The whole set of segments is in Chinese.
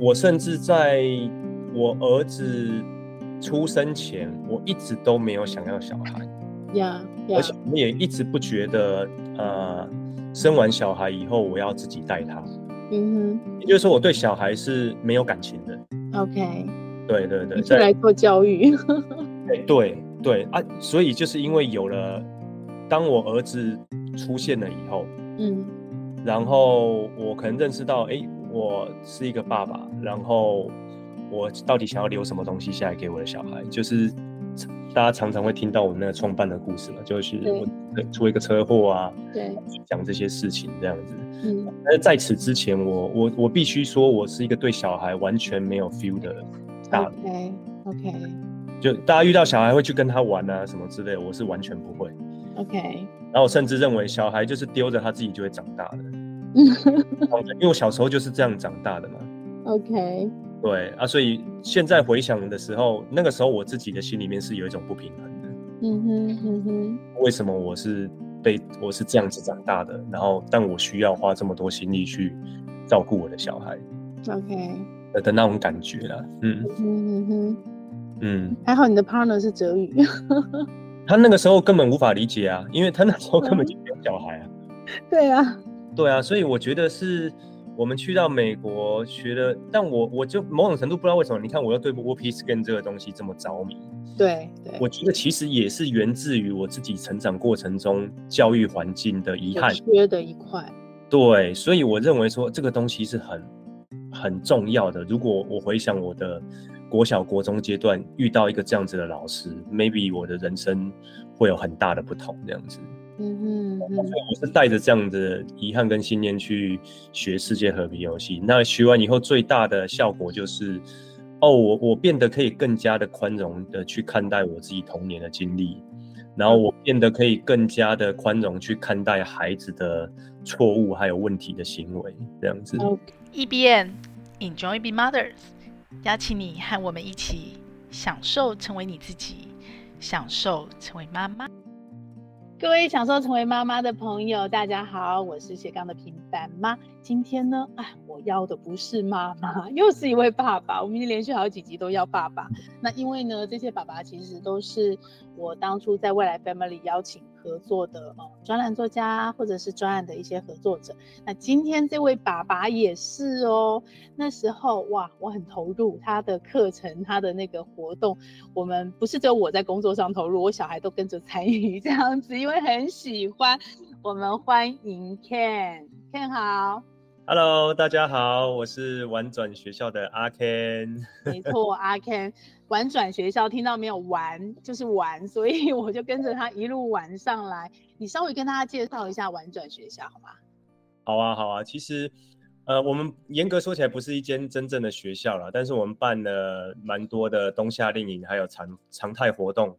我甚至在我儿子出生前，我一直都没有想要小孩。呀，yeah, yeah. 而且我也一直不觉得，呃，生完小孩以后我要自己带他。嗯哼，也就是说，我对小孩是没有感情的。OK，对对对，是来做教育。对对对啊，所以就是因为有了，当我儿子出现了以后，嗯，然后我可能认识到，哎，我是一个爸爸，然后我到底想要留什么东西下来给我的小孩，就是。大家常常会听到我那个创办的故事嘛，就是我出一个车祸啊，对，讲这些事情这样子。嗯，但是在此之前我，我我我必须说，我是一个对小孩完全没有 feel 的大人。OK OK，就大家遇到小孩会去跟他玩啊什么之类的，我是完全不会。OK，然后我甚至认为小孩就是丢着他自己就会长大的。因为我小时候就是这样长大的嘛。OK。对啊，所以现在回想的时候，那个时候我自己的心里面是有一种不平衡的。嗯哼，嗯哼。为什么我是被我是这样子长大的？然后，但我需要花这么多心力去照顾我的小孩。OK。的那种感觉啦，嗯嗯嗯哼，嗯。还好你的 partner 是哲宇。他那个时候根本无法理解啊，因为他那时候根本就没有小孩啊。对啊。对啊，所以我觉得是。我们去到美国学的，但我我就某种程度不知道为什么，你看我要对 WOPI Scan 这个东西这么着迷。对对，我觉得其实也是源自于我自己成长过程中教育环境的遗憾，缺的一块。对，所以我认为说这个东西是很很重要的。如果我回想我的国小、国中阶段遇到一个这样子的老师，maybe 我的人生会有很大的不同，这样子。嗯哼，嗯，我是带着这样的遗憾跟信念去学世界和平游戏。那学完以后，最大的效果就是，哦，我我变得可以更加的宽容的去看待我自己童年的经历，然后我变得可以更加的宽容去看待孩子的错误还有问题的行为，这样子。EBM Enjoy Being Mothers，邀请你和我们一起享受成为你自己，享受成为妈妈。各位享受成为妈妈的朋友，大家好，我是斜杠的平凡妈。今天呢，哎，我要的不是妈妈，又是一位爸爸。我们已经连续好几集都要爸爸。那因为呢，这些爸爸其实都是我当初在未来 Family 邀请合作的呃专栏作家，或者是专案的一些合作者。那今天这位爸爸也是哦。那时候哇，我很投入他的课程，他的那个活动。我们不是只有我在工作上投入，我小孩都跟着参与这样子，因为很喜欢。我们欢迎 Ken，Ken 好。Hello，大家好，我是玩转学校的阿 Ken。没错，阿 Ken，玩转学校听到没有？玩就是玩，所以 我就跟着他一路玩上来。你稍微跟大家介绍一下玩转学校好吗？好啊，好啊。其实，呃，我们严格说起来不是一间真正的学校啦，但是我们办了蛮多的冬夏令营，还有常常态活动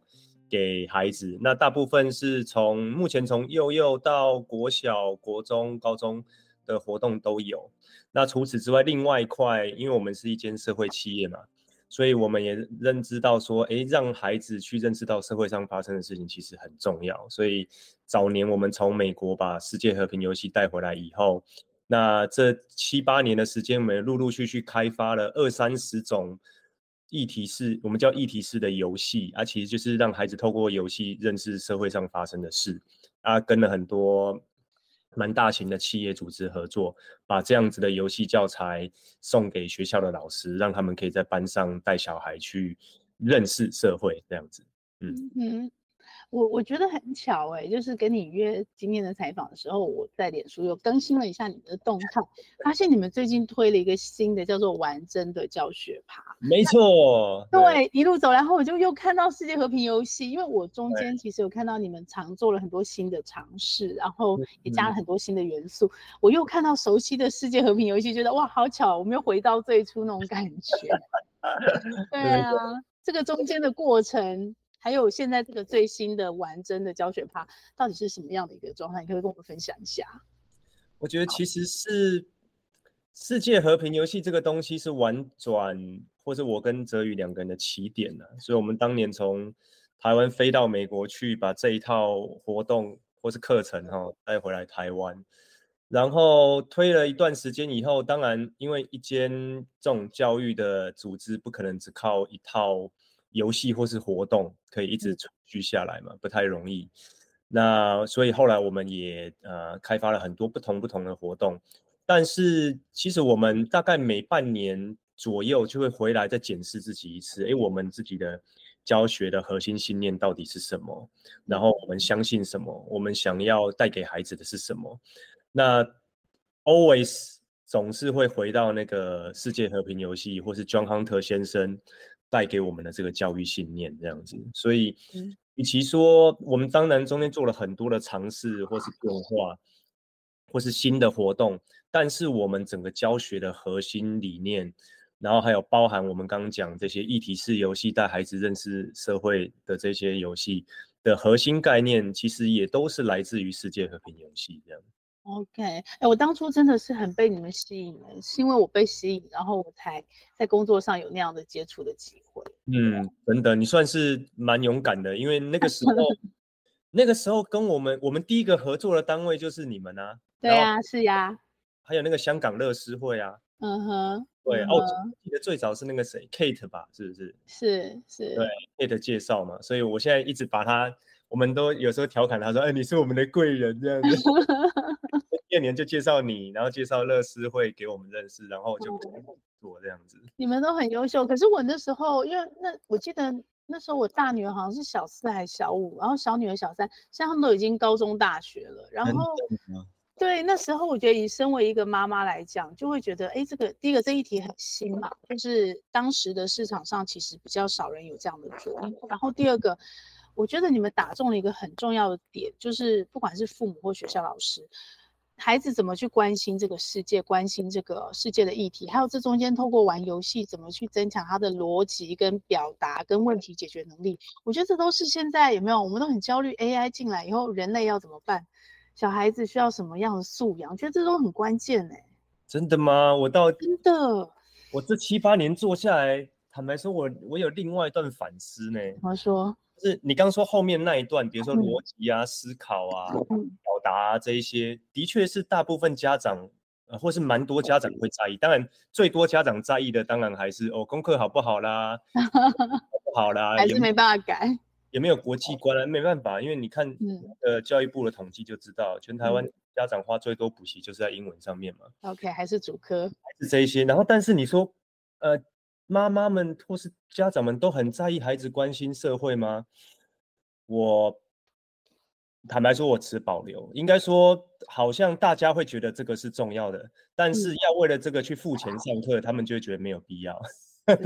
给孩子。那大部分是从目前从幼幼到国小、国中、高中。的活动都有。那除此之外，另外一块，因为我们是一间社会企业嘛，所以我们也认知到说，诶，让孩子去认识到社会上发生的事情其实很重要。所以早年我们从美国把世界和平游戏带回来以后，那这七八年的时间，我们陆陆续续开发了二三十种议题式，我们叫议题式的游戏啊，其实就是让孩子透过游戏认识社会上发生的事啊，跟了很多。蛮大型的企业组织合作，把这样子的游戏教材送给学校的老师，让他们可以在班上带小孩去认识社会，这样子。嗯嗯。我我觉得很巧哎、欸，就是跟你约今天的采访的时候，我在脸书又更新了一下你的动态，发现你们最近推了一个新的叫做“玩真”的教学趴。没错，对，对一路走，然后我就又看到世界和平游戏，因为我中间其实有看到你们常做了很多新的尝试，然后也加了很多新的元素，嗯、我又看到熟悉的世界和平游戏，觉得哇，好巧，我们又回到最初那种感觉。对啊，这个中间的过程。还有现在这个最新的完整的教学趴，到底是什么样的一个状态？你可以跟我们分享一下。我觉得其实是世界和平游戏这个东西是玩转，或是我跟泽宇两个人的起点呢。所以我们当年从台湾飞到美国去，把这一套活动或是课程哈带回来台湾。然后推了一段时间以后，当然因为一间这种教育的组织不可能只靠一套游戏或是活动可以一直存续下来嘛，不太容易。那所以后来我们也呃开发了很多不同不同的活动，但是其实我们大概每半年左右就会回来再检视自己一次，诶，我们自己的教学的核心信念到底是什么？然后我们相信什么？我们想要带给孩子的是什么？那 always 总是会回到那个世界和平游戏，或是 John Hunter 先生带给我们的这个教育信念这样子，所以。与其说我们当然中间做了很多的尝试，或是变化，或是新的活动，但是我们整个教学的核心理念，然后还有包含我们刚刚讲这些议题式游戏带孩子认识社会的这些游戏的核心概念，其实也都是来自于世界和平游戏这样。OK，哎、欸，我当初真的是很被你们吸引了，是因为我被吸引，然后我才在工作上有那样的接触的机会。嗯，真的，你算是蛮勇敢的，因为那个时候，那个时候跟我们，我们第一个合作的单位就是你们啊。对啊，是呀。还有那个香港乐师会啊。嗯哼。对，哦，我记得最早是那个谁，Kate 吧，是不是？是是。对，Kate 介绍嘛，所以我现在一直把他。我们都有时候调侃他说：“哎，你是我们的贵人这样子。”第二年就介绍你，然后介绍乐师会给我们认识，然后就做这样子。你们都很优秀，可是我那时候，因为那我记得那时候我大女儿好像是小四还是小五，然后小女儿小三，现在他们都已经高中大学了。然后，对，那时候我觉得以身为一个妈妈来讲，就会觉得，哎，这个第一个这一题很新嘛，就是当时的市场上其实比较少人有这样的做。然后第二个。我觉得你们打中了一个很重要的点，就是不管是父母或学校老师，孩子怎么去关心这个世界，关心这个世界的议题，还有这中间透过玩游戏怎么去增强他的逻辑跟表达跟问题解决能力，我觉得这都是现在有没有？我们都很焦虑，AI 进来以后人类要怎么办？小孩子需要什么样的素养？我觉得这都很关键哎。真的吗？我到真的，我这七八年做下来，坦白说我，我我有另外一段反思呢。怎么说？是你刚说后面那一段，比如说逻辑啊、嗯、思考啊、嗯、表达啊这一些，的确是大部分家长，呃，或是蛮多家长会在意。当然，最多家长在意的，当然还是哦，功课好不好啦，好 不好啦，还是没办法改，也没有国际观啊？没办法，因为你看，呃，教育部的统计就知道，全台湾家长花最多补习就是在英文上面嘛。OK，还是主科，还是这一些。然后，但是你说，呃。妈妈们或是家长们都很在意孩子关心社会吗？我坦白说，我持保留。应该说，好像大家会觉得这个是重要的，但是要为了这个去付钱上课，他们就会觉得没有必要。而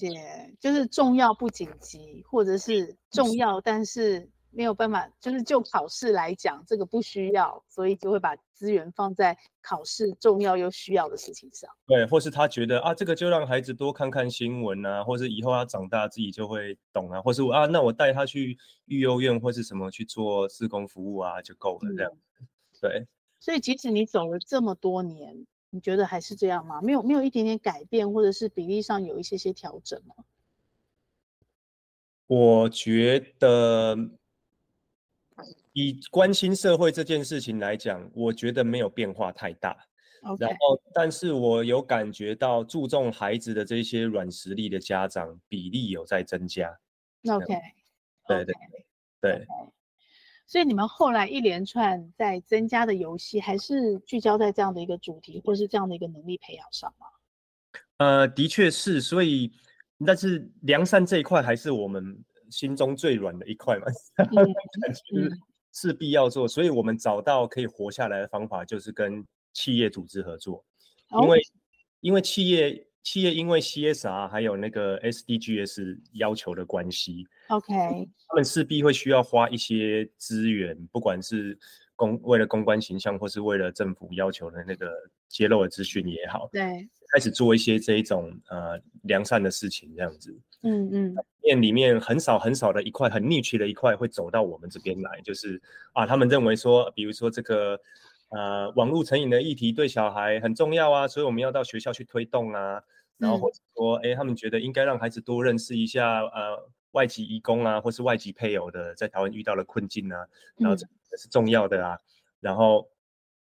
且就是重要不紧急，或者是重要但是。没有办法，就是就考试来讲，这个不需要，所以就会把资源放在考试重要又需要的事情上。对，或是他觉得啊，这个就让孩子多看看新闻啊，或是以后他长大自己就会懂啊，或是我啊，那我带他去育幼院或是什么去做志工服务啊，就够了这样。嗯、对。所以即使你走了这么多年，你觉得还是这样吗？没有没有一点点改变，或者是比例上有一些些调整吗？我觉得。以关心社会这件事情来讲，我觉得没有变化太大。然后，但是我有感觉到注重孩子的这些软实力的家长比例有在增加。OK，对对对。Okay. 所以你们后来一连串在增加的游戏，还是聚焦在这样的一个主题，或是这样的一个能力培养上吗？呃，的确是。所以，但是良善这一块还是我们心中最软的一块嘛。势必要做，所以我们找到可以活下来的方法，就是跟企业组织合作。因为，因为企业企业因为 CSR 还有那个 SDGs 要求的关系，OK，他们势必会需要花一些资源，不管是公为了公关形象，或是为了政府要求的那个揭露的资讯也好，对，开始做一些这一种呃良善的事情，这样子。嗯嗯，面里面很少很少的一块，很 niche 的一块会走到我们这边来，就是啊，他们认为说，比如说这个呃网络成瘾的议题对小孩很重要啊，所以我们要到学校去推动啊，然后或者说，哎、嗯，他们觉得应该让孩子多认识一下呃外籍移工啊，或是外籍配偶的在台湾遇到了困境啊，然后这是重要的啊，然后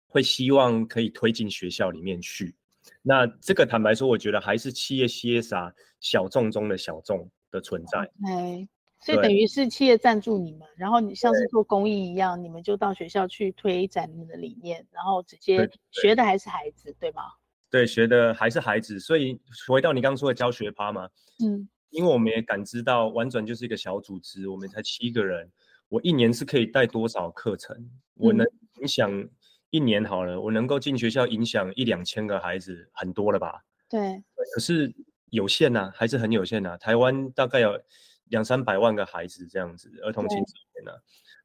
会希望可以推进学校里面去。那这个坦白说，我觉得还是企业 CSR 小众中的小众的存在。哎，所以等于是企业赞助你们，然后你像是做公益一样，你们就到学校去推展你们的理念，然后直接学的还是孩子，对吗？对，学的还是孩子。所以回到你刚刚说的教学趴嘛，嗯，因为我们也感知到玩转就是一个小组织，我们才七个人，我一年是可以带多少课程，我能影响。一年好了，我能够进学校影响一两千个孩子，很多了吧？对。可是有限呐、啊，还是很有限呐、啊。台湾大概有两三百万个孩子这样子，儿童青少年呢。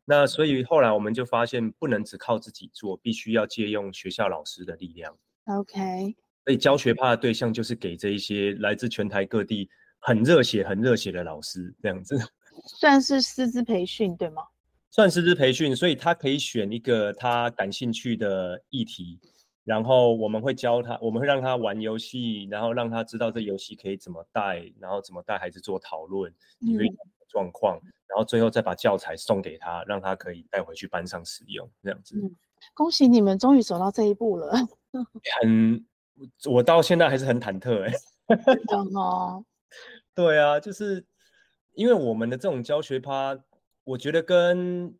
那所以后来我们就发现，不能只靠自己做，必须要借用学校老师的力量。OK。所以教学趴的对象就是给这一些来自全台各地很热血、很热血的老师这样子。算是师资培训对吗？算师资培训，所以他可以选一个他感兴趣的议题，然后我们会教他，我们会让他玩游戏，然后让他知道这游戏可以怎么带，然后怎么带孩子做讨论，因为状况，然后最后再把教材送给他，让他可以带回去班上使用，这样子。嗯，恭喜你们终于走到这一步了。很，我到现在还是很忐忑哎、欸。真的哦。对啊，就是因为我们的这种教学趴。我觉得跟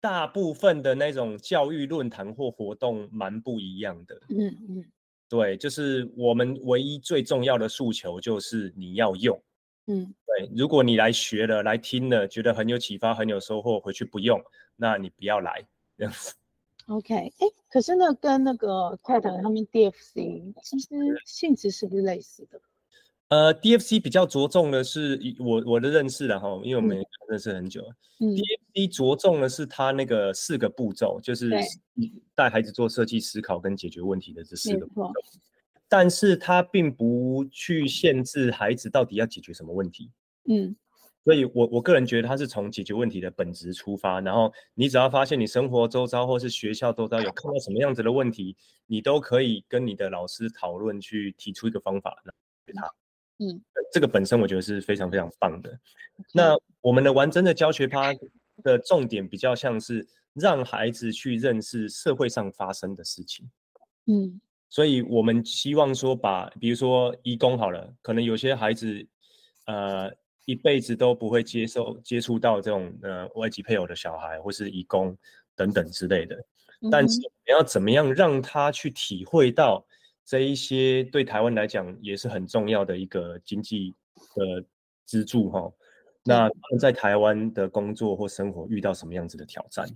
大部分的那种教育论坛或活动蛮不一样的。嗯嗯，对，就是我们唯一最重要的诉求就是你要用。嗯，对，如果你来学了、来听了，觉得很有启发、很有收获，回去不用，那你不要来这样子。OK，哎，可是呢，跟那个 TED 他们 DFC 其实性质是不是类似的？呃，DFC 比较着重的是我我的认识然后，因为我们认识很久。嗯，DFC 着重的是它那个四个步骤，就是带孩子做设计思考跟解决问题的这四个步骤。但是它并不去限制孩子到底要解决什么问题。嗯，所以我我个人觉得它是从解决问题的本质出发，然后你只要发现你生活周遭或是学校周遭有看到什么样子的问题，你都可以跟你的老师讨论，去提出一个方法他。嗯，这个本身我觉得是非常非常棒的。那我们的完整的教学趴的重点比较像是让孩子去认识社会上发生的事情。嗯，所以我们希望说把，比如说移工好了，可能有些孩子呃一辈子都不会接受接触到这种呃外籍配偶的小孩或是移工等等之类的，但是你要怎么样让他去体会到？这一些对台湾来讲也是很重要的一个经济的支柱哈。那他们在台湾的工作或生活遇到什么样子的挑战？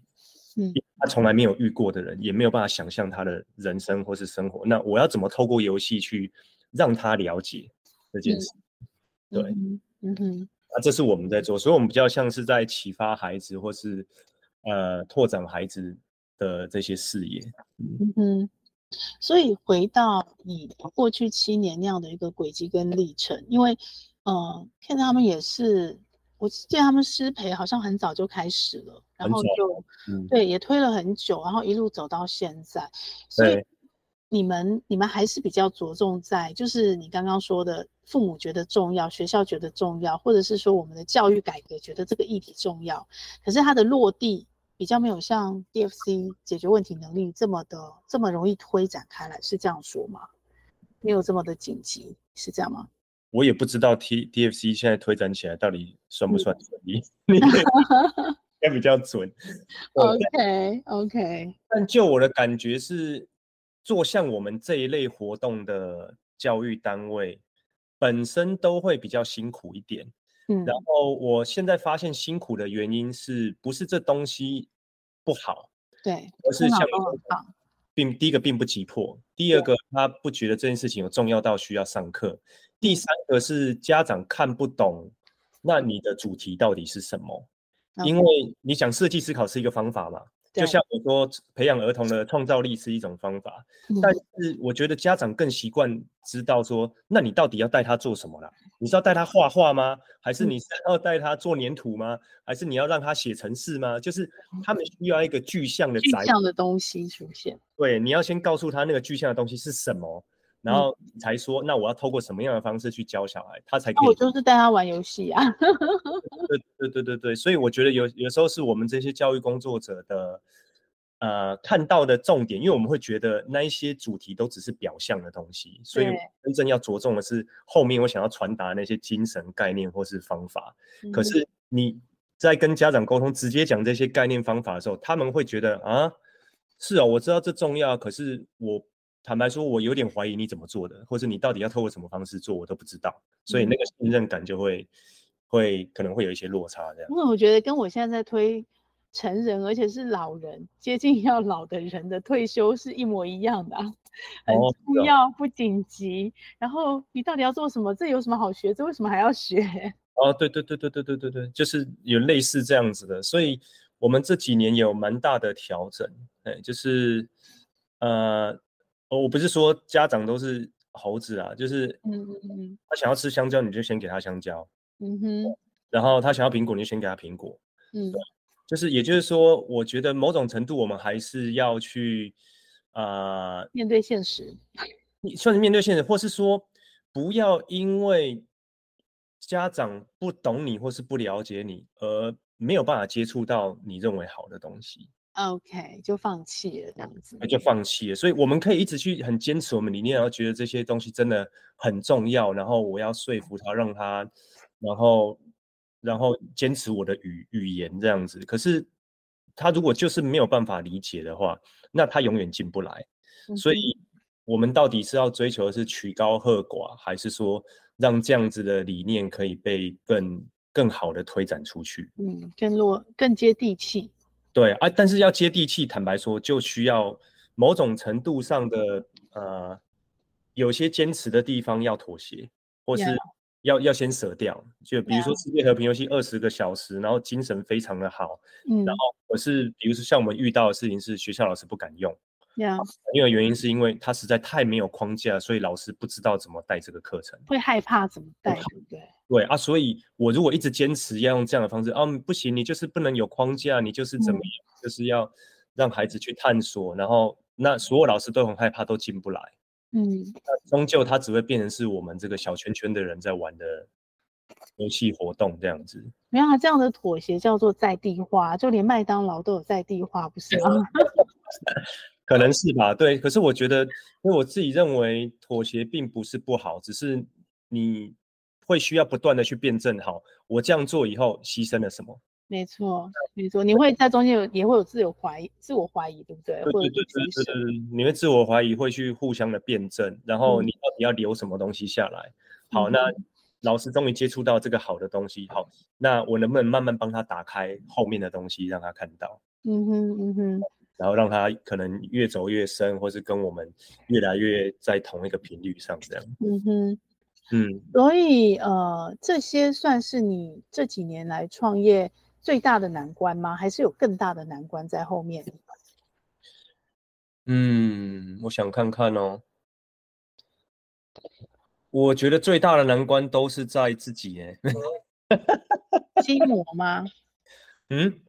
嗯，他从来没有遇过的人，也没有办法想象他的人生或是生活。那我要怎么透过游戏去让他了解这件事？对，嗯哼，那这是我们在做，所以我们比较像是在启发孩子或是呃拓展孩子的这些视野。嗯哼。所以回到你过去七年那样的一个轨迹跟历程，因为，呃，看他们也是，我记得他们师培好像很早就开始了，然后就，嗯、对，也推了很久，然后一路走到现在。所以你们你们还是比较着重在，就是你刚刚说的，父母觉得重要，学校觉得重要，或者是说我们的教育改革觉得这个议题重要，可是它的落地。比较没有像 DFC 解决问题能力这么的这么容易推展开来，是这样说吗？没有这么的紧急，是这样吗？我也不知道 T DFC 现在推展起来到底算不算顺利，应该比较准。OK OK。但就我的感觉是，做像我们这一类活动的教育单位，本身都会比较辛苦一点。嗯，然后我现在发现辛苦的原因是不是这东西不好？对，而是像并第一个并不急迫，第二个他不觉得这件事情有重要到需要上课，第三个是家长看不懂，那你的主题到底是什么？因为你讲设计思考是一个方法嘛。就像我说，培养儿童的创造力是一种方法，但是我觉得家长更习惯知道说，那你到底要带他做什么啦？你是要带他画画吗？还是你是要带他做粘土吗？还是你要让他写程式吗？就是他们需要一个具象的、具象的东西出现。对，你要先告诉他那个具象的东西是什么。然后才说，那我要透过什么样的方式去教小孩，他才可以。我就是带他玩游戏啊。对对对对对，所以我觉得有有时候是我们这些教育工作者的呃看到的重点，因为我们会觉得那一些主题都只是表象的东西，所以真正要着重的是后面我想要传达那些精神概念或是方法。嗯、可是你在跟家长沟通，直接讲这些概念方法的时候，他们会觉得啊，是哦，我知道这重要，可是我坦白说，我有点怀疑你怎么做的，或者你到底要透过什么方式做，我都不知道，所以那个信任感就会。会可能会有一些落差，这样。因为我觉得跟我现在在推成人，而且是老人接近要老的人的退休是一模一样的，很重要不紧急。然后你到底要做什么？这有什么好学？这为什么还要学？哦，对对对对对对对对，就是有类似这样子的。所以我们这几年有蛮大的调整，哎，就是呃，我不是说家长都是猴子啊，就是嗯嗯嗯，他想要吃香蕉，你就先给他香蕉。嗯哼，然后他想要苹果，你就先给他苹果。嗯，就是也就是说，我觉得某种程度我们还是要去啊、呃、面对现实，你算是面对现实，或是说不要因为家长不懂你或是不了解你而没有办法接触到你认为好的东西。OK，就放弃了这样子，就放弃了。所以我们可以一直去很坚持我们理念，然后觉得这些东西真的很重要，然后我要说服他，让他。然后，然后坚持我的语语言这样子。可是他如果就是没有办法理解的话，那他永远进不来。所以，我们到底是要追求的是曲高和寡，还是说让这样子的理念可以被更更好的推展出去？嗯，更落更接地气。对啊，但是要接地气，坦白说，就需要某种程度上的呃，有些坚持的地方要妥协，或是。要要先舍掉，就比如说世界和平游戏二十个小时然后精神非常的好，嗯，然后可是比如说像我们遇到的事情是学校老师不敢用.因为原因是因为他实在太没有框架，所以老师不知道怎么带这个课程，会害怕怎么带，对不对？对啊，所以我如果一直坚持要用这样的方式，哦，不行，你就是不能有框架，你就是怎么样，嗯、就是要让孩子去探索，然后那所有老师都很害怕，都进不来。嗯，那终究他只会变成是我们这个小圈圈的人在玩的游戏活动这样子。没有啊，这样的妥协叫做在地化，就连麦当劳都有在地化，不是吗？可能是吧，对。可是我觉得，因为我自己认为妥协并不是不好，只是你会需要不断的去辩证，好，我这样做以后牺牲了什么？没错，没错，你会在中间有也会有自我怀疑，自我怀疑，对不对？对对对对对，你会自我怀疑，会去互相的辩证，然后你到底要留什么东西下来？嗯、好，那老师终于接触到这个好的东西，好，那我能不能慢慢帮他打开后面的东西，让他看到？嗯哼嗯哼，然后让他可能越走越深，或是跟我们越来越在同一个频率上，这样。嗯哼，嗯，所以呃，这些算是你这几年来创业。最大的难关吗？还是有更大的难关在后面？嗯，我想看看哦。我觉得最大的难关都是在自己耶。心魔吗？嗯，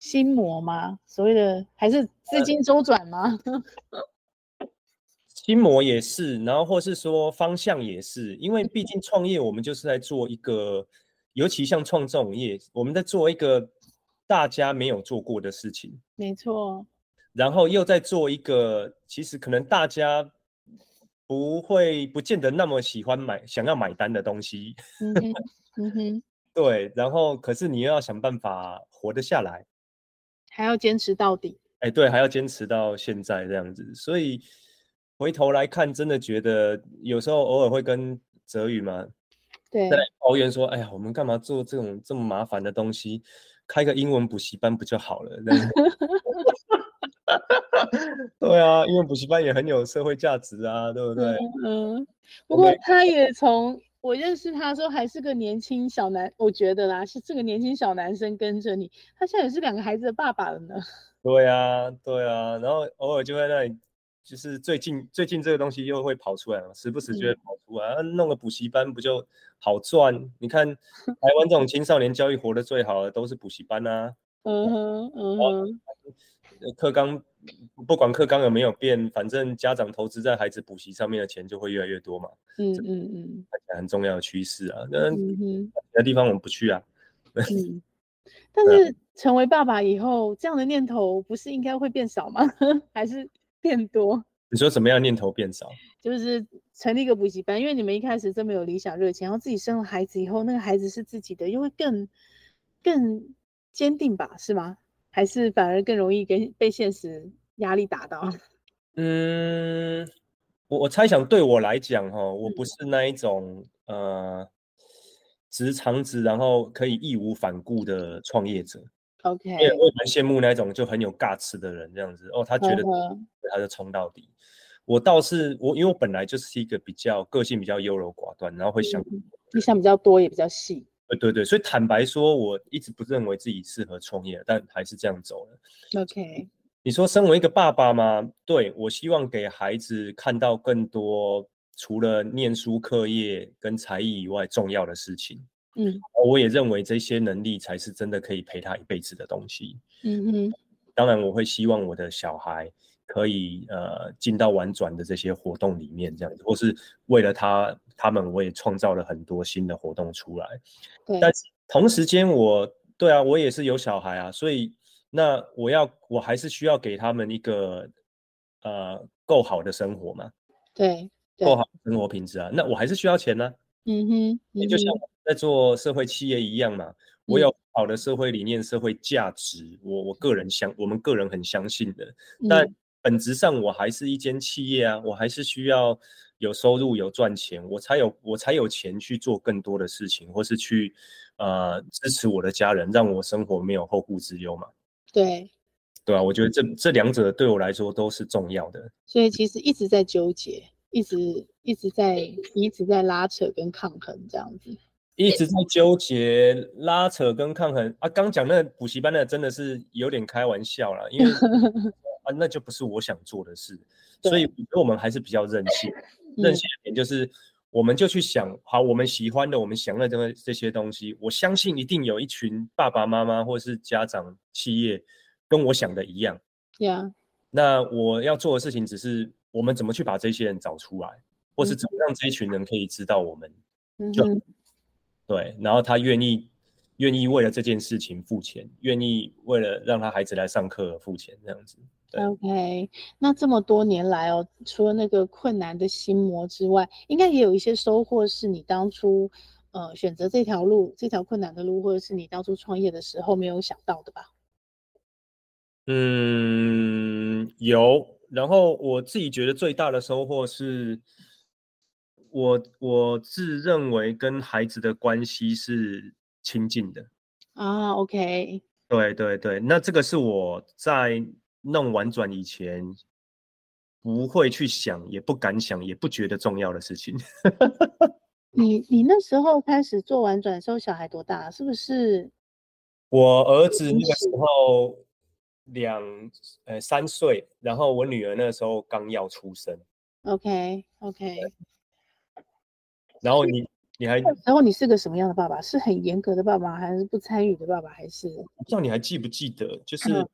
心魔吗？所谓的还是资金周转吗？心魔也是，然后或是说方向也是，因为毕竟创业，我们就是在做一个。尤其像创这种业，我们在做一个大家没有做过的事情，没错。然后又在做一个其实可能大家不会、不见得那么喜欢买、想要买单的东西。嗯哼，嗯 哼。对，然后可是你又要想办法活得下来，还要坚持到底。哎，对，还要坚持到现在这样子。所以回头来看，真的觉得有时候偶尔会跟泽宇嘛。对，在抱怨说：“哎呀，我们干嘛做这种这么麻烦的东西？开个英文补习班不就好了？” 对啊，英文补习班也很有社会价值啊，对不对？嗯，嗯，不过他也从我认识他的时候还是个年轻小男，我觉得啦，是这个年轻小男生跟着你，他现在也是两个孩子的爸爸了呢。对啊，对啊，然后偶尔就在那里。就是最近最近这个东西又会跑出来了，时不时就会跑出来。嗯、弄个补习班不就好赚？你看 台湾这种青少年教育活得最好的都是补习班啊。嗯哼，嗯哼。课纲不管课纲有没有变，反正家长投资在孩子补习上面的钱就会越来越多嘛。嗯嗯嗯，看起来很重要的趋势啊。那其他地方我们不去啊。嗯，但是成为爸爸以后，这样的念头不是应该会变少吗？还是变多？你说什么样念头变少？就是成立一个补习班，因为你们一开始这么有理想热情，然后自己生了孩子以后，那个孩子是自己的，又会更更坚定吧？是吗？还是反而更容易跟被现实压力打到？嗯，我我猜想对我来讲，哈，我不是那一种、嗯、呃直肠子，然后可以义无反顾的创业者。OK，因为我蛮羡慕那种就很有 guts 的人，这样子哦，他觉得他就冲到底。Uh. 我倒是我，因为我本来就是一个比较个性比较优柔寡断，然后会想，嗯、你想比较多也比较细。对对对，所以坦白说，我一直不认为自己适合创业，但还是这样走了。OK，你说身为一个爸爸吗？对，我希望给孩子看到更多除了念书、课业跟才艺以外重要的事情。嗯，我也认为这些能力才是真的可以陪他一辈子的东西。嗯哼，当然我会希望我的小孩可以呃进到玩转的这些活动里面，这样子，或是为了他他们，我也创造了很多新的活动出来。对，但是同时间我对啊，我也是有小孩啊，所以那我要我还是需要给他们一个呃够好的生活嘛。对，够好的生活品质啊，那我还是需要钱呢、啊。嗯哼，也就像。在做社会企业一样嘛，我有好的社会理念、社会价值，我我个人相，我们个人很相信的。但本质上我还是一间企业啊，我还是需要有收入、有赚钱，我才有我才有钱去做更多的事情，或是去呃支持我的家人，让我生活没有后顾之忧嘛。对，对啊，我觉得这这两者对我来说都是重要的。所以其实一直在纠结，一直一直在一直在拉扯跟抗衡这样子。一直在纠结、拉扯跟抗衡啊！刚讲那个补习班的真的是有点开玩笑了，因为 啊，那就不是我想做的事，所以我觉得我们还是比较任性。任性一点就是，我们就去想，好，我们喜欢的、我们想的这个这些东西，我相信一定有一群爸爸妈妈或是家长、企业跟我想的一样。Yeah. 那我要做的事情只是，我们怎么去把这些人找出来，或是怎么让这一群人可以知道我们就。对，然后他愿意愿意为了这件事情付钱，愿意为了让他孩子来上课付钱，这样子。OK，那这么多年来哦，除了那个困难的心魔之外，应该也有一些收获，是你当初呃选择这条路，这条困难的路，或者是你当初创业的时候没有想到的吧？嗯，有。然后我自己觉得最大的收获是。我我自认为跟孩子的关系是亲近的啊，OK，对对对，那这个是我在弄玩转以前不会去想，也不敢想，也不觉得重要的事情。你你那时候开始做玩转的时候，小孩多大？是不是？我儿子那个时候两呃三岁，然后我女儿那个时候刚要出生。OK OK。然后你你还，然后你是个什么样的爸爸？是很严格的爸爸，还是不参与的爸爸？还是不知道你还记不记得？就是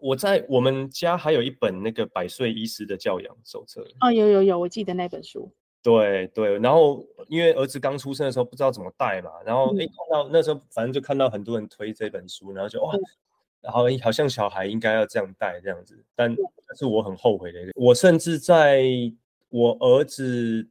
我在我们家还有一本那个百岁医师的教养手册。哦，有有有，我记得那本书。对对，然后因为儿子刚出生的时候不知道怎么带嘛，然后哎、嗯、看到那时候反正就看到很多人推这本书，然后就哇，嗯、然后好像小孩应该要这样带这样子，但是我很后悔的一个，我甚至在我儿子。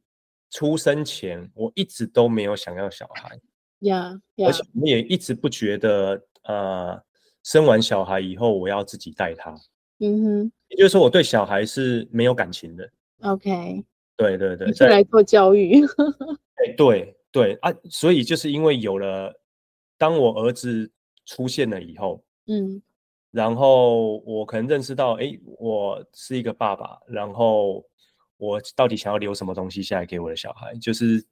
出生前，我一直都没有想要小孩，呀，yeah, yeah. 而且我也一直不觉得，呃，生完小孩以后我要自己带他，嗯哼、mm，hmm. 也就是说我对小孩是没有感情的，OK，对对对，再来做教育，哎对对啊，所以就是因为有了，当我儿子出现了以后，嗯、mm，hmm. 然后我可能认识到，哎，我是一个爸爸，然后。我到底想要留什么东西下来给我的小孩？就是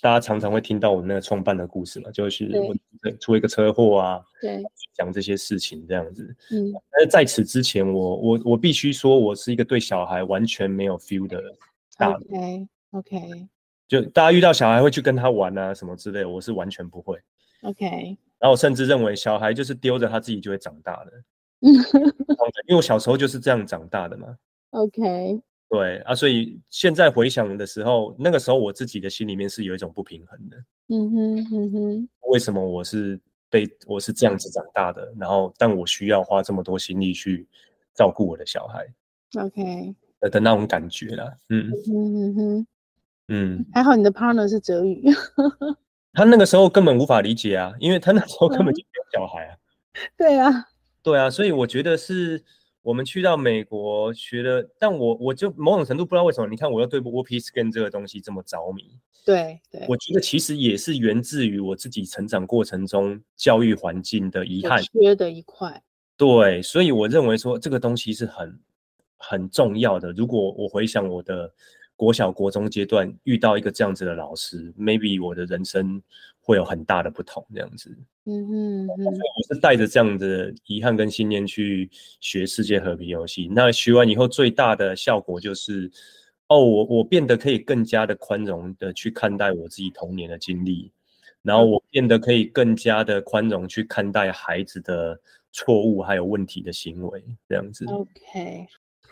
大家常常会听到我那个创办的故事嘛，就是我出一个车祸啊，对，讲这些事情这样子。嗯，但是在此之前我，我我我必须说，我是一个对小孩完全没有 feel 的大人。OK OK，就大家遇到小孩会去跟他玩啊什么之类的，我是完全不会。OK，然后我甚至认为小孩就是丢着他自己就会长大的。嗯，因为我小时候就是这样长大的嘛。OK。对啊，所以现在回想的时候，那个时候我自己的心里面是有一种不平衡的。嗯哼，嗯哼。为什么我是被我是这样子长大的，然后但我需要花这么多心力去照顾我的小孩，OK 的那种感觉啦，嗯哼嗯哼，嗯，还好你的 partner 是哲宇，他那个时候根本无法理解啊，因为他那时候根本就没有小孩啊，对啊，对啊，所以我觉得是。我们去到美国学的，但我我就某种程度不知道为什么，你看我又对 WOPI Scan 这个东西这么着迷。对对，我觉得其实也是源自于我自己成长过程中教育环境的遗憾，缺的一块。对，所以我认为说这个东西是很很重要的。如果我回想我的国小、国中阶段遇到一个这样子的老师，maybe 我的人生会有很大的不同，这样子。嗯哼，嗯哼，我是带着这样的遗憾跟信念去学世界和平游戏。那学完以后，最大的效果就是，哦，我我变得可以更加的宽容的去看待我自己童年的经历，然后我变得可以更加的宽容去看待孩子的错误还有问题的行为，这样子。OK，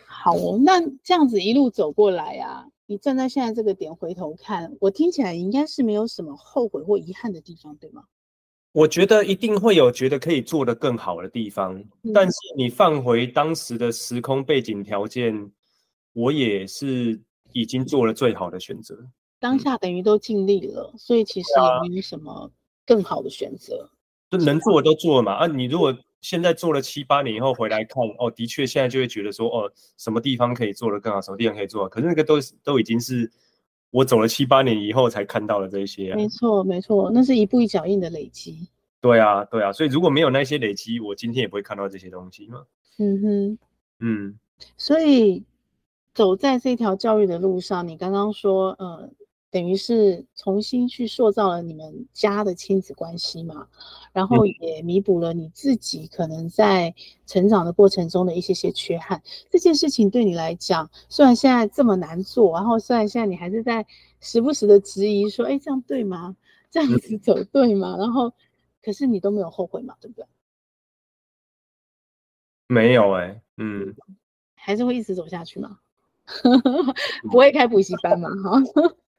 好哦，那这样子一路走过来啊，你站在现在这个点回头看，我听起来应该是没有什么后悔或遗憾的地方，对吗？我觉得一定会有觉得可以做得更好的地方，嗯、但是你放回当时的时空背景条件，我也是已经做了最好的选择。当下等于都尽力了，嗯、所以其实也没有什么更好的选择。就能做的都做了嘛。啊，你如果现在做了七八年以后回来看，哦，的确现在就会觉得说，哦，什么地方可以做得更好，什么地方可以做，可是那个都都已经是。我走了七八年以后才看到的这些啊，没错没错，那是一步一脚印的累积。对啊对啊，所以如果没有那些累积，我今天也不会看到这些东西嘛。嗯哼，嗯，所以走在这条教育的路上，你刚刚说，呃。等于是重新去塑造了你们家的亲子关系嘛，然后也弥补了你自己可能在成长的过程中的一些些缺憾。这件事情对你来讲，虽然现在这么难做，然后虽然现在你还是在时不时的质疑说，哎，这样对吗？这样子走对吗？然后，可是你都没有后悔嘛，对不对？没有哎、欸，嗯，还是会一直走下去吗？不会开补习班嘛？哈。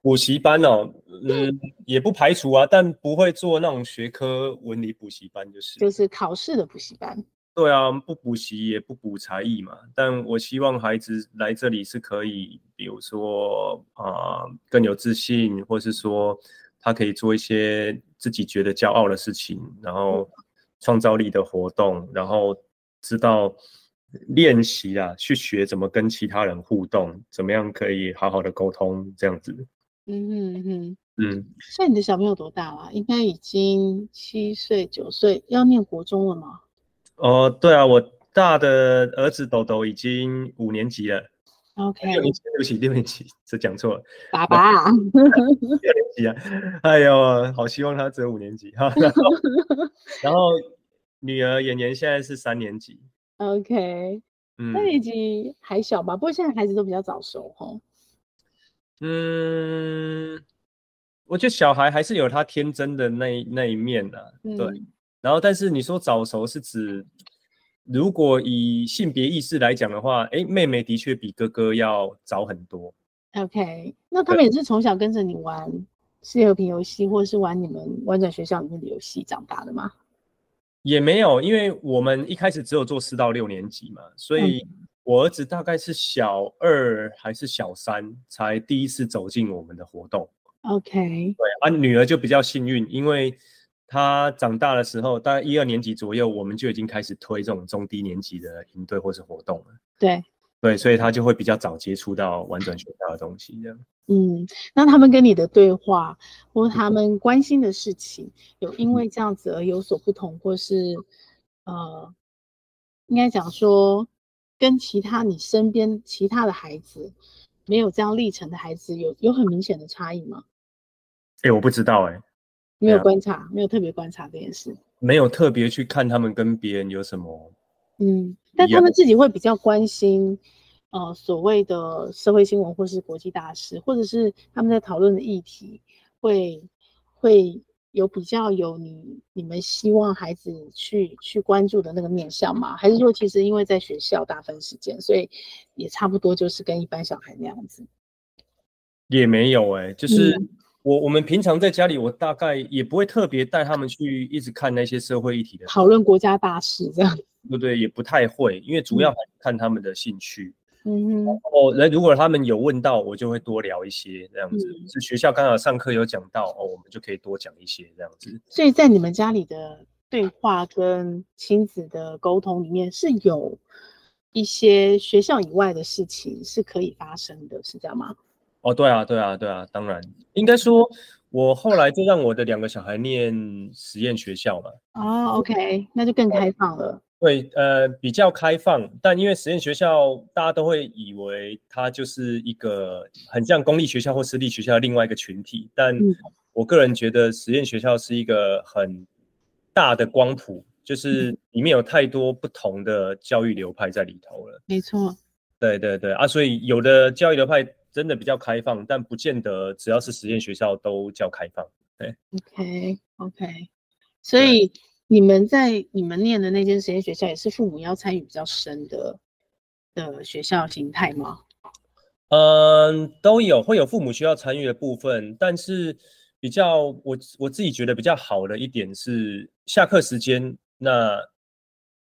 补习班哦，嗯，也不排除啊，但不会做那种学科文理补习班，就是就是考试的补习班。对啊，不补习也不补才艺嘛。但我希望孩子来这里是可以，比如说啊、呃，更有自信，或是说他可以做一些自己觉得骄傲的事情，然后创造力的活动，然后知道练习啊，去学怎么跟其他人互动，怎么样可以好好的沟通，这样子。嗯哼哼，嗯，现在你的小朋友多大了？应该已经七岁九岁，要念国中了吗？哦，对啊，我大的儿子豆豆已经五年级了。OK，六年级，对不起，六年级，这讲错了。爸 爸，六年级啊！哎呦，好希望他只有五年级哈。然后，然后女儿妍妍现在是三年级。OK，三年级还小吧？不过现在孩子都比较早熟哈。嗯，我觉得小孩还是有他天真的那那一面的，啊，嗯，对。然后，但是你说早熟是指，如果以性别意识来讲的话，哎，妹妹的确比哥哥要早很多。OK，那他们也是从小跟着你玩世界和平游戏，或者是玩你们玩转学校里面的游戏长大的吗？也没有，因为我们一开始只有做四到六年级嘛，所以。嗯我儿子大概是小二还是小三才第一次走进我们的活动。OK，对啊，女儿就比较幸运，因为她长大的时候，大概一二年级左右，我们就已经开始推这种中低年级的营队或是活动了。对，对，所以她就会比较早接触到玩转学校的东西，这样。嗯，那他们跟你的对话或他们关心的事情，有因为这样子而有所不同，或是呃，应该讲说。跟其他你身边其他的孩子没有这样历程的孩子有有很明显的差异吗？哎、欸，我不知道哎、欸，没有观察，没有特别观察这件事，没有特别去看他们跟别人有什么，嗯，但他们自己会比较关心，呃，所谓的社会新闻或是国际大事，或者是他们在讨论的议题会会。有比较有你你们希望孩子去去关注的那个面向吗？还是说其实因为在学校大分时间，所以也差不多就是跟一般小孩那样子？也没有哎、欸，就是我我们平常在家里，我大概也不会特别带他们去一直看那些社会议题的讨论国家大事这样，对不对？也不太会，因为主要还是看他们的兴趣。嗯哼。哦，那如果他们有问到，我就会多聊一些这样子。嗯、是学校刚好上课有讲到，哦，我们就可以多讲一些这样子。所以在你们家里的对话跟亲子的沟通里面，是有一些学校以外的事情是可以发生的，是这样吗？哦，对啊，对啊，对啊，当然，应该说，我后来就让我的两个小孩念实验学校嘛。哦，OK，那就更开放了。对，呃，比较开放，但因为实验学校，大家都会以为它就是一个很像公立学校或私立学校的另外一个群体，但我个人觉得实验学校是一个很大的光谱，就是里面有太多不同的教育流派在里头了。没错。对对对啊，所以有的教育流派。真的比较开放，但不见得只要是实验学校都叫开放。对，OK OK，所以你们在你们念的那间实验学校，也是父母要参与比较深的的学校形态吗？嗯，都有，会有父母需要参与的部分，但是比较我我自己觉得比较好的一点是，下课时间，那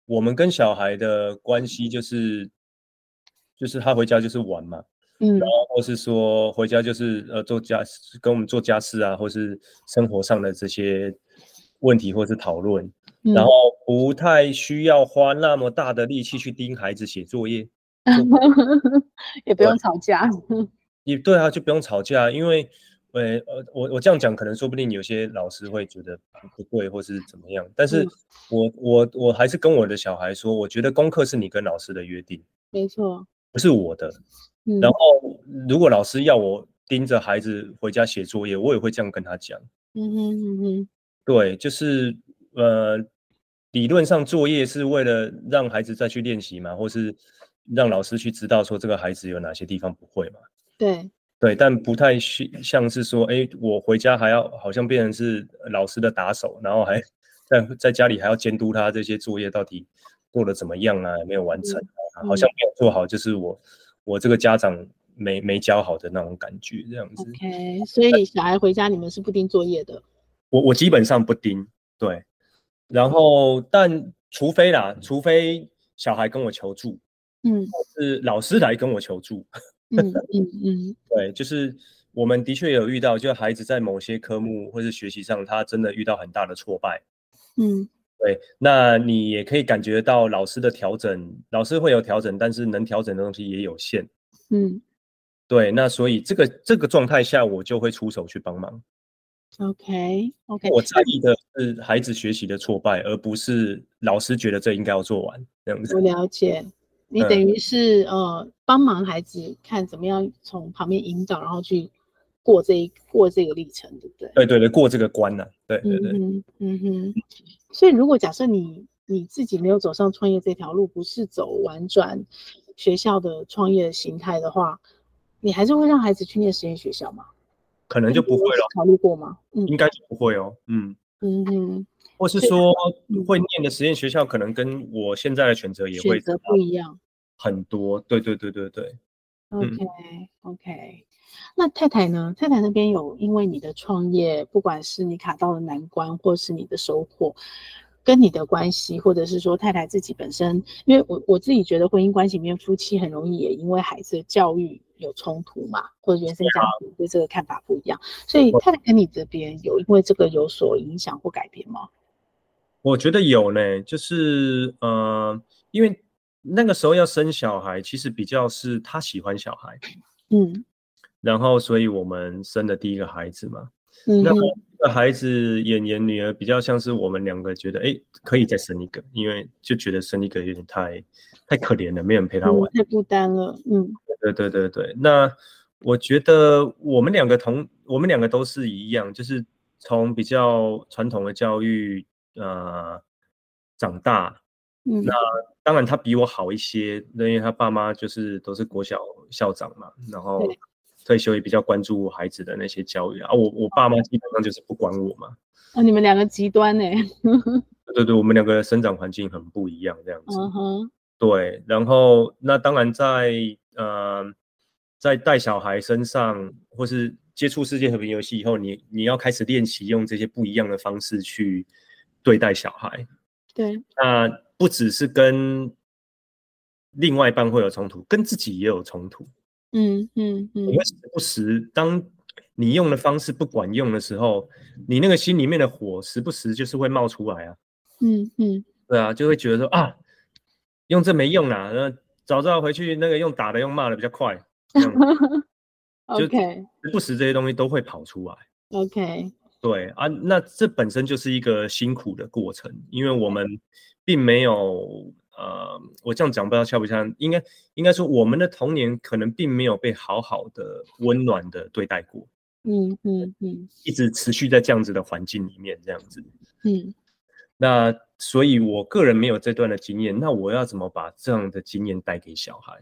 我们跟小孩的关系就是，就是他回家就是玩嘛。嗯，然后或是说回家就是呃做家跟我们做家事啊，或是生活上的这些问题或是讨论，嗯，然后不太需要花那么大的力气去盯孩子写作业，也不用吵架，也对啊，就不用吵架，因为呃呃我我这样讲可能说不定有些老师会觉得不对或是怎么样，但是我我我还是跟我的小孩说，我觉得功课是你跟老师的约定，没错，不是我的。然后，如果老师要我盯着孩子回家写作业，我也会这样跟他讲。嗯哼嗯哼，对，就是呃，理论上作业是为了让孩子再去练习嘛，或是让老师去知道说这个孩子有哪些地方不会嘛。对对，但不太像是说，哎，我回家还要好像变成是老师的打手，然后还在在家里还要监督他这些作业到底做的怎么样啊，有没有完成啊，好像没有做好，就是我。我这个家长没没教好的那种感觉，这样子。OK，所以小孩回家你们是不盯作业的？我我基本上不盯，对。然后，但除非啦，除非小孩跟我求助，嗯，是老师来跟我求助。嗯嗯嗯，对，就是我们的确有遇到，就孩子在某些科目或是学习上，他真的遇到很大的挫败。嗯。对，那你也可以感觉到老师的调整，老师会有调整，但是能调整的东西也有限。嗯，对，那所以这个这个状态下，我就会出手去帮忙。OK OK，我在意的是孩子学习的挫败，而不是老师觉得这应该要做完这样子。我了解，你等于是、嗯、呃帮忙孩子看怎么样从旁边引导，然后去过这一过这个历程，对不对？对对对，过这个关呢、啊？对对对，嗯哼。嗯哼所以，如果假设你你自己没有走上创业这条路，不是走玩转学校的创业形态的话，你还是会让孩子去念实验学校吗？可能就不会了。考虑过吗？嗯，应该就不会哦。嗯嗯嗯，或是说会念的实验学校，可能跟我现在的选择也会选择不一样很多。对对对对对。OK OK，那太太呢？太太那边有因为你的创业，不管是你卡到了难关，或是你的收获，跟你的关系，或者是说太太自己本身，因为我我自己觉得婚姻关系里面夫妻很容易也因为孩子的教育有冲突嘛，或者原生家庭对这个看法不一样，所以太太跟你这边有因为这个有所影响或改变吗？我觉得有呢，就是呃，因为。那个时候要生小孩，其实比较是他喜欢小孩，嗯，然后所以我们生的第一个孩子嘛，嗯，那个孩子演员女儿比较像是我们两个觉得，哎，可以再生一个，因为就觉得生一个有点太太可怜了，没人陪他玩，嗯，太孤单了，嗯，对对对对，那我觉得我们两个同我们两个都是一样，就是从比较传统的教育呃长大。嗯、那当然，他比我好一些，因为他爸妈就是都是国小校长嘛，然后退休也比较关注孩子的那些教育啊。我我爸妈基本上就是不管我嘛。啊，你们两个极端 呢？对对对，我们两个生长环境很不一样，这样子。嗯哼。对，然后那当然在呃在带小孩身上，或是。接触世界和平游戏以后，你你要开始练习用这些不一样的方式去对待小孩。对，那不只是跟另外一半会有冲突，跟自己也有冲突。嗯嗯嗯，你会时不时，当你用的方式不管用的时候，你那个心里面的火时不时就是会冒出来啊。嗯嗯，对啊，就会觉得说啊，用这没用啦，那早知道回去那个用打的用骂的比较快。OK，时不时这些东西都会跑出来。OK，对啊，那这本身就是一个辛苦的过程，因为我们并没有呃，我这样讲不知道像不像，应该应该说我们的童年可能并没有被好好的温暖的对待过。嗯嗯嗯，一直持续在这样子的环境里面，这样子。嗯，那所以我个人没有这段的经验，那我要怎么把这样的经验带给小孩？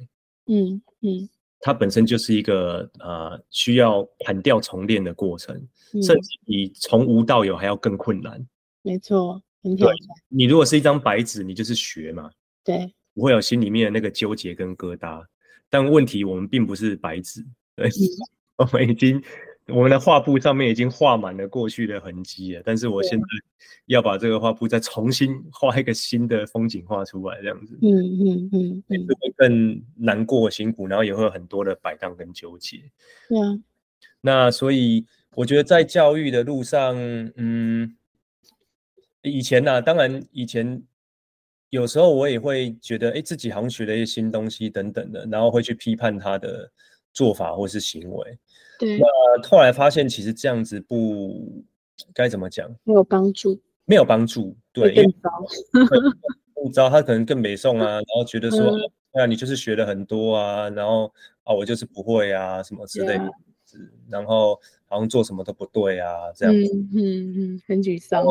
嗯嗯。它本身就是一个呃需要砍掉重练的过程，嗯、甚至比从无到有还要更困难。没错，很挑战。你如果是一张白纸，你就是学嘛，对，不会有心里面的那个纠结跟疙瘩。但问题我们并不是白纸，对，嗯、我们已经。我们的画布上面已经画满了过去的痕迹了，但是我现在要把这个画布再重新 画一个新的风景画出来，这样子，嗯嗯嗯嗯，会更难过辛苦，然后也会有很多的摆荡跟纠结。对嗯，那所以我觉得在教育的路上，嗯，以前呢、啊，当然以前有时候我也会觉得，哎，自己好像学了一些新东西等等的，然后会去批判他的做法或是行为。对，那后来发现其实这样子不该怎么讲，没有帮助，没有帮助，对，更糟，更糟，他可能更没送啊，然后觉得说，哎呀，你就是学了很多啊，然后啊，我就是不会啊，什么之类的，然后好像做什么都不对啊，这样子，嗯嗯嗯，很沮丧，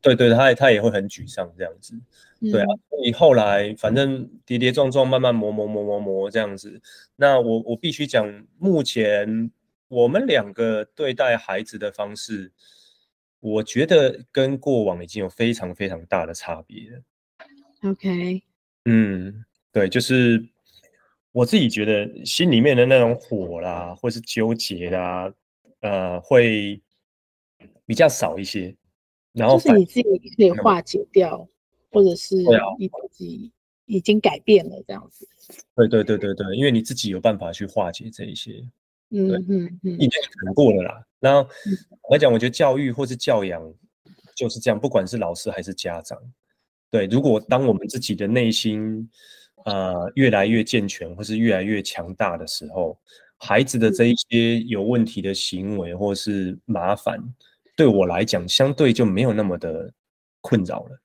对对，他也他也会很沮丧这样子，对啊，所以后来反正跌跌撞撞，慢慢磨磨磨磨磨这样子，那我我必须讲，目前。我们两个对待孩子的方式，我觉得跟过往已经有非常非常大的差别了。OK，嗯，对，就是我自己觉得心里面的那种火啦，或是纠结啦，呃，会比较少一些。然后就是你自己可以化解掉，嗯、或者是你自己已经改变了这样子。对对对对对，因为你自己有办法去化解这一些。嗯嗯嗯，已经谈过了啦。然后来讲，我觉得教育或是教养就是这样，不管是老师还是家长，对，如果当我们自己的内心呃越来越健全，或是越来越强大的时候，孩子的这一些有问题的行为或是麻烦，对我来讲相对就没有那么的困扰了。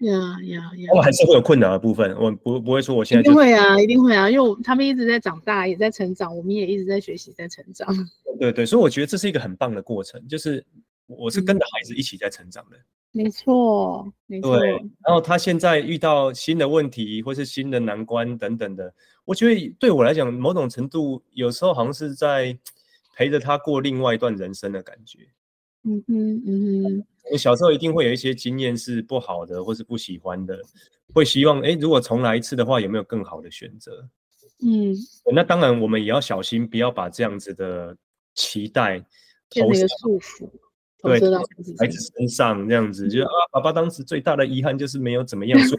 呀呀呀！我还是会有困难的部分，我不不会说我现在一定会啊，一定会啊，因为他们一直在长大，也在成长，我们也一直在学习，在成长。对对，所以我觉得这是一个很棒的过程，就是我是跟着孩子一起在成长的。没错，没错。对，然后他现在遇到新的问题或是新的难关等等的，我觉得对我来讲，某种程度有时候好像是在陪着他过另外一段人生的感觉。嗯嗯，嗯哼。你小时候一定会有一些经验是不好的，或是不喜欢的，会希望哎，如果重来一次的话，有没有更好的选择？嗯，那当然，我们也要小心，不要把这样子的期待变成一个束缚，对，孩子身上这样子，就啊，爸爸当时最大的遗憾就是没有怎么样，说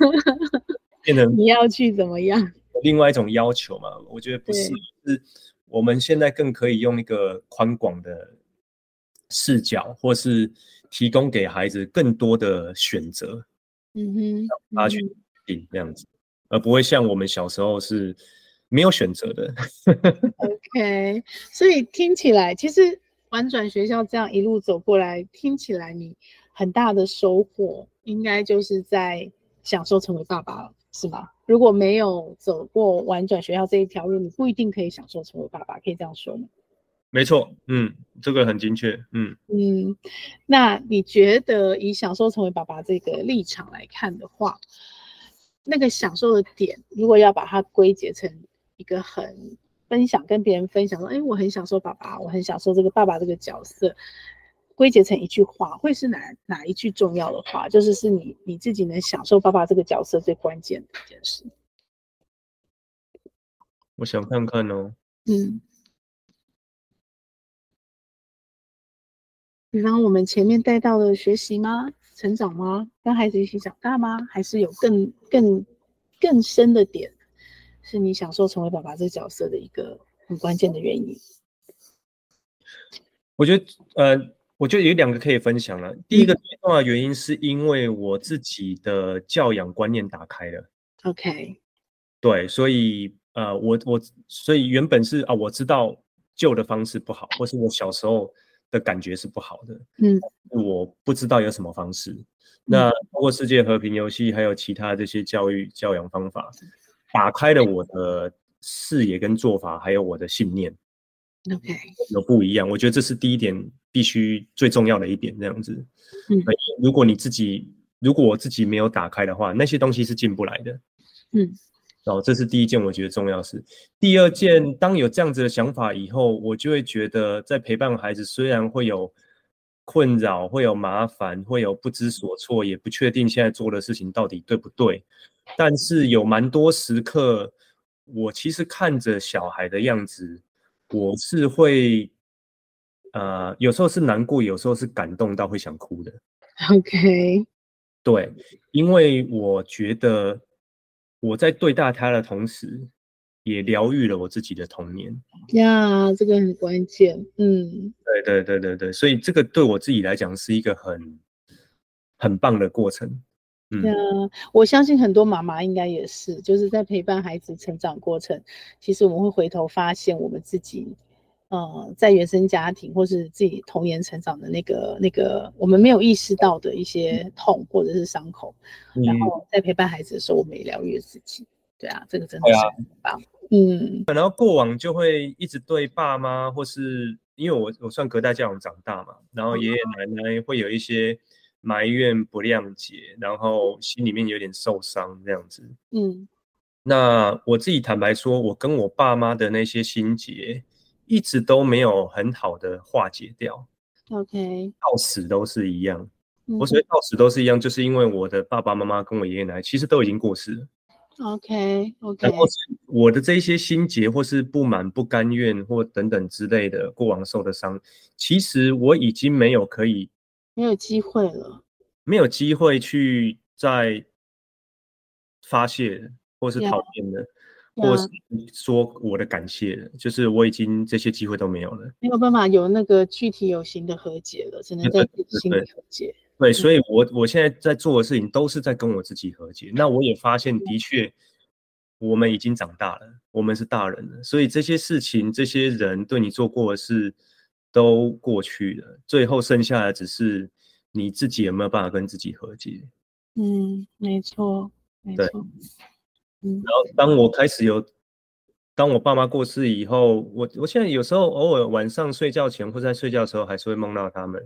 变成你要去怎么样？另外一种要求嘛，我觉得不是，是我们现在更可以用一个宽广的视角，或是。提供给孩子更多的选择，嗯哼，让他去定这样子，而不会像我们小时候是没有选择的。OK，所以听起来，其实玩转学校这样一路走过来，听起来你很大的收获，应该就是在享受成为爸爸了，是吗？如果没有走过玩转学校这一条路，你不一定可以享受成为爸爸，可以这样说吗？没错，嗯，这个很精确，嗯嗯，那你觉得以享受成为爸爸这个立场来看的话，那个享受的点，如果要把它归结成一个很分享，跟别人分享说，哎，我很享受爸爸，我很享受这个爸爸这个角色，归结成一句话，会是哪哪一句重要的话？就是是你你自己能享受爸爸这个角色最关键的一件事。我想看看哦，嗯。比方我们前面带到的学习吗？成长吗？跟孩子一起长大吗？还是有更更更深的点，是你享受成为爸爸这个角色的一个很关键的原因？我觉得，呃，我觉得有两个可以分享了。第一个最重要的原因是因为我自己的教养观念打开了。OK，对，所以呃，我我所以原本是啊，我知道旧的方式不好，或是我小时候的感觉是不好的。嗯，我不知道有什么方式。那通过世界和平游戏，还有其他这些教育教养方法，打开了我的视野跟做法，还有我的信念。OK，有不一样，我觉得这是第一点，必须最重要的一点，这样子。嗯，如果你自己，如果我自己没有打开的话，那些东西是进不来的。嗯，然后这是第一件，我觉得重要的事。第二件，当有这样子的想法以后，我就会觉得，在陪伴孩子，虽然会有困扰，会有麻烦，会有不知所措，也不确定现在做的事情到底对不对，但是有蛮多时刻，我其实看着小孩的样子。我是会，呃，有时候是难过，有时候是感动到会想哭的。OK，对，因为我觉得我在对待他的同时，也疗愈了我自己的童年。呀，这个很关键。嗯，对对对对对，所以这个对我自己来讲是一个很很棒的过程。嗯，我相信很多妈妈应该也是，就是在陪伴孩子成长过程，其实我们会回头发现我们自己，呃，在原生家庭或是自己童年成长的那个那个我们没有意识到的一些痛或者是伤口，嗯，然后在陪伴孩子的时候，我们也疗愈自己。对啊，这个真的是很棒。嗯，然后过往就会一直对爸妈，或是因为我我算隔代教养长大嘛，然后爷爷奶奶会有一些。埋怨不谅解，然后心里面有点受伤这样子。嗯，那我自己坦白说，我跟我爸妈的那些心结，一直都没有很好的化解掉。OK，到死都是一样。我所谓到死都是一样，就是因为我的爸爸妈妈跟我爷爷奶奶其实都已经过世了。OK，OK，然后我的这一些心结，或是不满、不甘愿，或等等之类的过往受的伤，其实我已经没有可以。没有机会了，没有机会去再发泄，或是讨厌的，yeah. 或是说我的感谢的，就是我已经这些机会都没有了，没有办法有那个具体有形的和解了，只能在心里和解。对，所以我我现在在做的事情都是在跟我自己和解。那我也发现，的确，我们已经长大了，我们是大人了，所以这些事情，这些人对你做过的事。都过去了，最后剩下的只是你自己有没有办法跟自己和解。嗯，没错，没错。嗯，然后当我开始有，当我爸妈过世以后，我我现在有时候偶尔晚上睡觉前或在睡觉的时候，还是会梦到他们。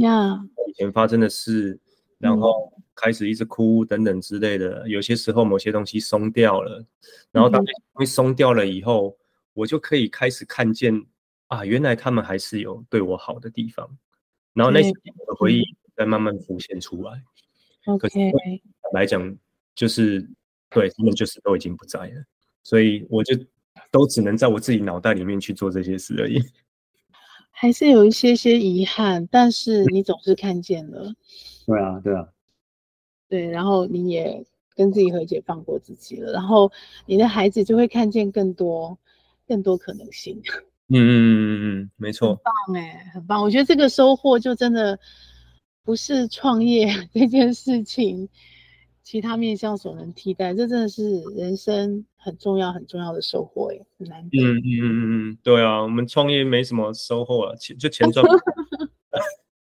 呀，以前发生的事，然后开始一直哭等等之类的。嗯，有些时候某些东西松掉了，然后当东西松掉了以后，我就可以开始看见。啊，原来他们还是有对我好的地方，然后那些回忆在慢慢浮现出来。OK，来讲就是对他们就是都已经不在了，所以我就都只能在我自己脑袋里面去做这些事而已。还是有一些些遗憾，但是你总是看见了。对啊，对啊，对，然后你也跟自己和解，放过自己了，然后你的孩子就会看见更多更多可能性。嗯嗯嗯嗯嗯，没错，很棒哎，很棒！我觉得这个收获就真的不是创业 这件事情，其他面向所能替代。这真的是人生很重要很重要的收获哎，很难得。嗯嗯嗯嗯嗯，对啊，我们创业没什么收获啊，钱就钱赚。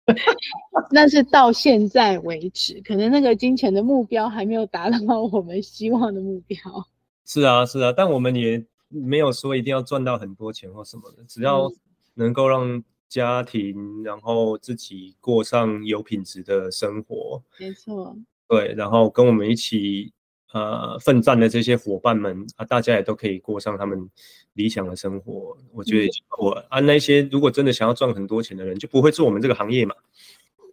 那是到现在为止，可能那个金钱的目标还没有达到我们希望的目标。是啊是啊，但我们也。没有说一定要赚到很多钱或什么的，只要能够让家庭，然后自己过上有品质的生活，没错，对，然后跟我们一起呃奋战的这些伙伴们啊，大家也都可以过上他们理想的生活，我觉得我啊那些如果真的想要赚很多钱的人，就不会做我们这个行业嘛，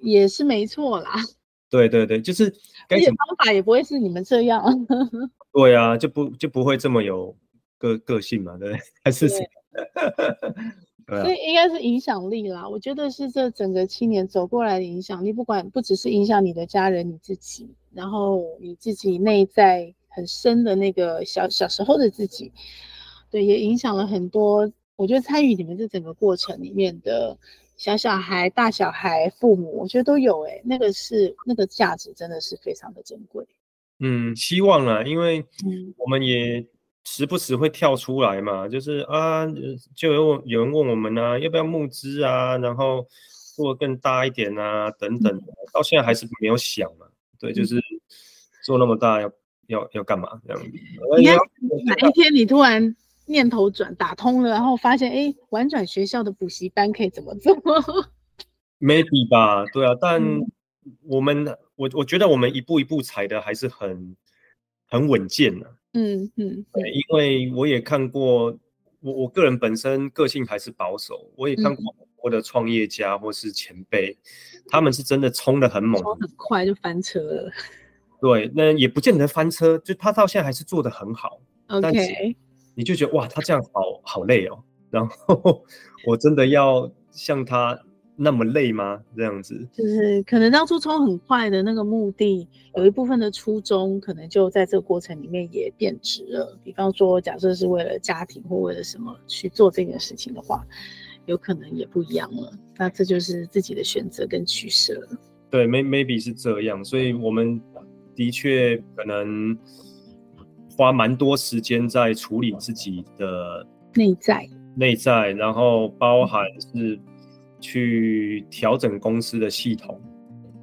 也是没错啦，对对对，就是而且方法也不会是你们这样，对啊，就不就不会这么有。个个性嘛，对，还是对啊，所以应该是影响力啦。我觉得是这整个七年走过来的影响力，不管不只是影响你的家人，你自己，然后你自己内在很深的那个小小时候的自己，对，也影响了很多。我觉得参与你们这整个过程里面的小小孩、大小孩、父母，我觉得都有哎、欸，那个是那个价值真的是非常的珍贵。嗯，希望啊，因为我们也时不时会跳出来嘛，就是啊，就有有人问我们啊，要不要募资啊，然后做更大一点啊，等等，到现在还是没有想嘛。对，就是做那么大要要要干嘛这样子？你看哪一天你突然念头转打通了，然后发现哎，玩转学校的补习班可以怎么做？Maybe 吧，对啊，但我们。嗯我我觉得我们一步一步踩的还是很很稳健的，嗯嗯，对，因为我也看过，我我个人本身个性还是保守，我也看过很多的创业家或是前辈，嗯、他们是真的冲的很猛，冲很快就翻车了。对，那也不见得翻车，就他到现在还是做的很好。OK，但是你就觉得哇，他这样好好累哦，然后 我真的要像他。那么累吗？这样子就是可能当初冲很快的那个目的，有一部分的初衷，可能就在这个过程里面也变质了。比方说，假设是为了家庭或为了什么去做这件事情的话，有可能也不一样了。那这就是自己的选择跟取舍了。对，maybe 是这样，所以我们的确可能花蛮多时间在处理自己的内在，内在，然后包含是。去调整公司的系统，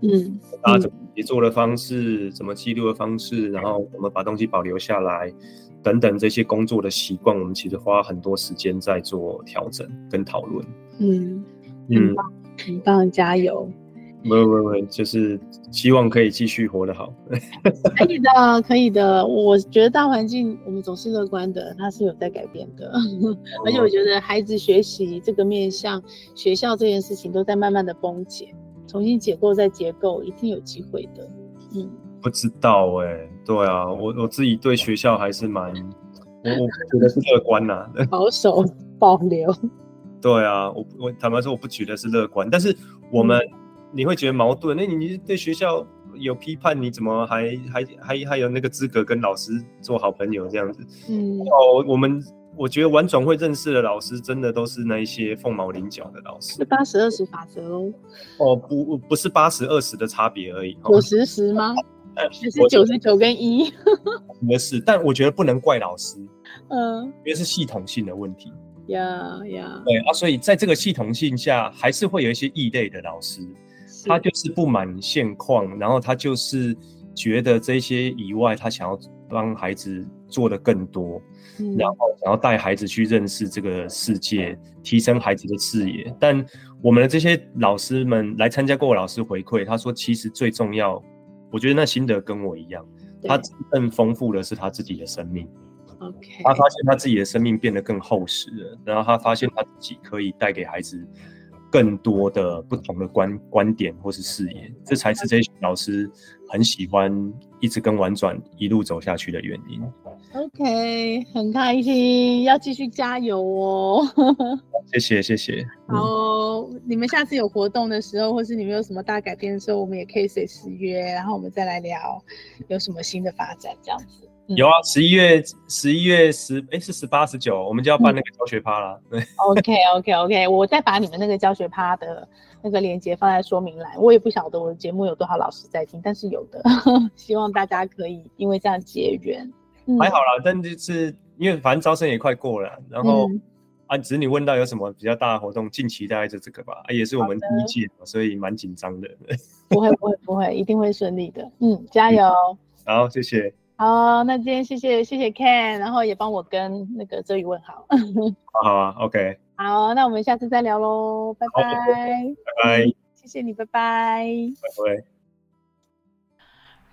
嗯，大家，怎么协作的方式，怎么记录的方式，然后我们把东西保留下来，等等这些工作的习惯，我们其实花很多时间在做调整跟讨论。嗯嗯，很棒，加油！没有没有没有，就是希望可以继续活得好。可以的，可以的。我觉得大环境我们总是乐观的，它是有在改变的。而且我觉得孩子学习这个面向学校这件事情都在慢慢的崩解，重新解构再结构，一定有机会的。嗯，不知道哎、欸，对啊，我我自己对学校还是蛮，我我觉得是乐观呐、啊，保守保留。对啊，我我坦白说我不觉得是乐观，但是我们。嗯你会觉得矛盾？那你你对学校有批判，你怎么还还还还有那个资格跟老师做好朋友这样子？嗯，哦，我们我觉得玩转会认识的老师，真的都是那一些凤毛麟角的老师。是八十二十法则哦。哦，不不是八十二十的差别而已。九十十吗？还是九十九跟一？不是，但我觉得不能怪老师。嗯，因为是系统性的问题。呀呀。对啊，所以在这个系统性下，还是会有一些异类的老师。他就是不满现况，然后他就是觉得这些以外，他想要帮孩子做的更多，嗯，然后想要带孩子去认识这个世界，提升孩子的视野。但我们的这些老师们来参加过，老师回馈他说，其实最重要，我觉得那心得跟我一样，他更丰富的是他自己的生命。OK，他发现他自己的生命变得更厚实了，然后他发现他自己可以带给孩子。更多的不同的观观点或是视野，这才是这些老师很喜欢一直跟婉转一路走下去的原因。OK，很开心，要继续加油哦！谢谢谢谢。好，你们下次有活动的时候，或是你们有什么大改变的时候，我们也可以随时约，然后我们再来聊有什么新的发展，这样子。嗯、有啊，十一月十一月十哎是十八十九，我们就要办那个教学趴了。对、嗯、，OK OK OK，我再把你们那个教学趴的那个链接放在说明栏。我也不晓得我的节目有多少老师在听，但是有的，希望大家可以因为这样结缘。嗯、还好啦，但就是因为反正招生也快过了，然后、嗯、啊，只是你问到有什么比较大的活动，近期大概就这个吧，啊、也是我们第一届，所以蛮紧张的。不会不会不会，一定会顺利的。嗯，加油。好，谢谢。好，那今天谢谢谢谢 Ken，然后也帮我跟那个周宇问好。好，好啊，OK。好，那我们下次再聊喽，拜拜。拜拜。谢谢你，拜拜。拜拜。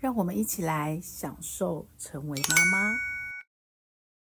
让我们一起来享受成为妈妈。